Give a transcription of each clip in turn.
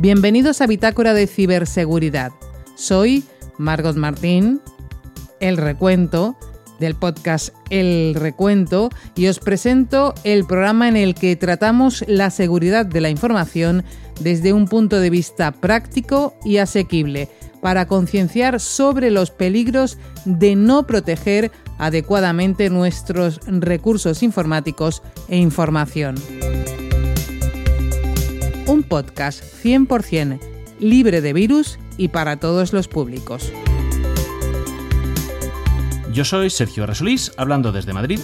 Bienvenidos a Bitácora de Ciberseguridad. Soy Margot Martín, el recuento del podcast El Recuento y os presento el programa en el que tratamos la seguridad de la información desde un punto de vista práctico y asequible para concienciar sobre los peligros de no proteger adecuadamente nuestros recursos informáticos e información podcast 100% libre de virus y para todos los públicos. Yo soy Sergio Resolís, hablando desde Madrid.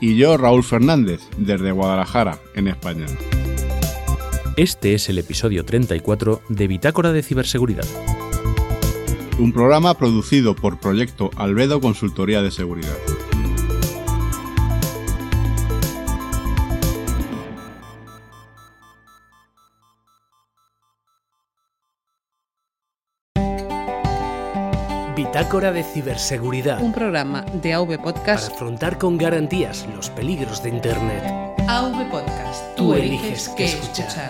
Y yo, Raúl Fernández, desde Guadalajara, en España. Este es el episodio 34 de Bitácora de Ciberseguridad. Un programa producido por Proyecto Albedo Consultoría de Seguridad. Bitácora de Ciberseguridad. Un programa de AV Podcast para afrontar con garantías los peligros de Internet. AV Podcast. Tú eliges qué escuchar.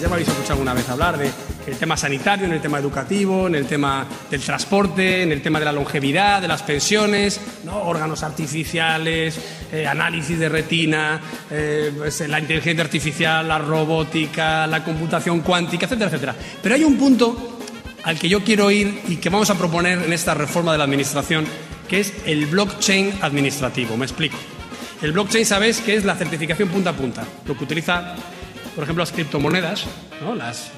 Ya me habéis escuchado alguna vez hablar de el tema sanitario, en el tema educativo, en el tema del transporte, en el tema de la longevidad, de las pensiones, ¿no? órganos artificiales, eh, análisis de retina, eh, la inteligencia artificial, la robótica, la computación cuántica, etcétera, etcétera. Pero hay un punto al que yo quiero ir y que vamos a proponer en esta reforma de la Administración, que es el blockchain administrativo. Me explico. El blockchain, ¿sabéis que es la certificación punta a punta? Lo que utiliza, por ejemplo, las criptomonedas, ¿no? las,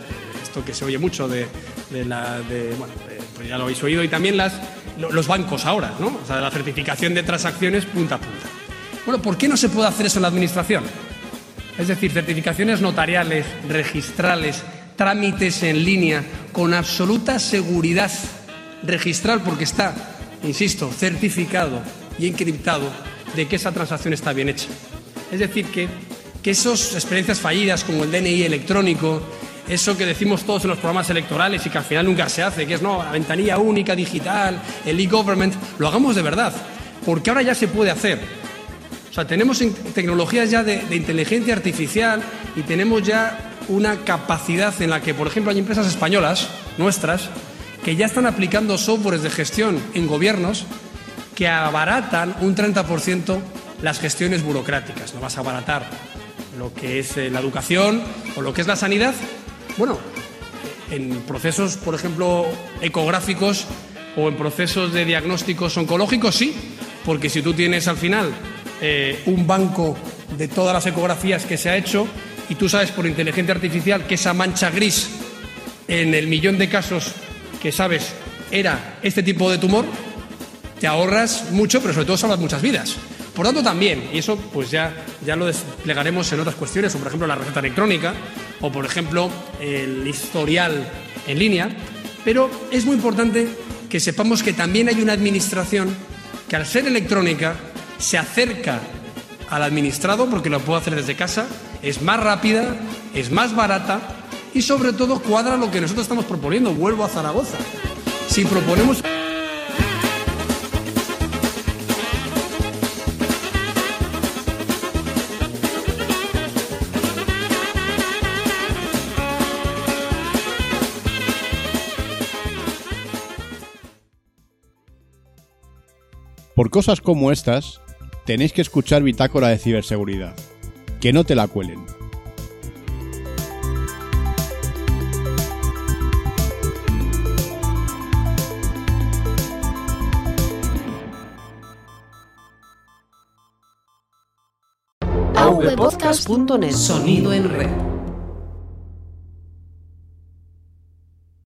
esto que se oye mucho de, de la. De, bueno, de- pues ya lo habéis oído, y también las, lo- los bancos ahora, ¿no? O sea, la certificación de transacciones punta a punta. Bueno, ¿por qué no se puede hacer eso en la Administración? Es decir, certificaciones notariales, registrales, trámites en línea, con absoluta seguridad registral, porque está, insisto, certificado y encriptado de que esa transacción está bien hecha. Es decir, que, que esas experiencias fallidas como el DNI electrónico, eso que decimos todos en los programas electorales y que al final nunca se hace, que es no, la ventanilla única digital, el e-government, lo hagamos de verdad, porque ahora ya se puede hacer. O sea, tenemos tecnologías ya de, de inteligencia artificial y tenemos ya una capacidad en la que, por ejemplo, hay empresas españolas, nuestras, que ya están aplicando softwares de gestión en gobiernos que abaratan un 30% las gestiones burocráticas. No vas a abaratar lo que es eh, la educación o lo que es la sanidad. Bueno, en procesos, por ejemplo, ecográficos o en procesos de diagnósticos oncológicos, sí, porque si tú tienes al final eh, un banco de todas las ecografías que se ha hecho y tú sabes por inteligencia artificial que esa mancha gris en el millón de casos que sabes era este tipo de tumor, te ahorras mucho, pero sobre todo salvas muchas vidas. Por tanto, también, y eso pues ya, ya lo desplegaremos en otras cuestiones, como por ejemplo la receta electrónica, o por ejemplo el historial en línea, pero es muy importante que sepamos que también hay una administración que al ser electrónica se acerca al administrado porque lo puede hacer desde casa, es más rápida, es más barata y sobre todo cuadra lo que nosotros estamos proponiendo. Vuelvo a Zaragoza. Si proponemos Por cosas como estas, tenéis que escuchar Bitácora de Ciberseguridad. Que no te la cuelen. Sonido en red.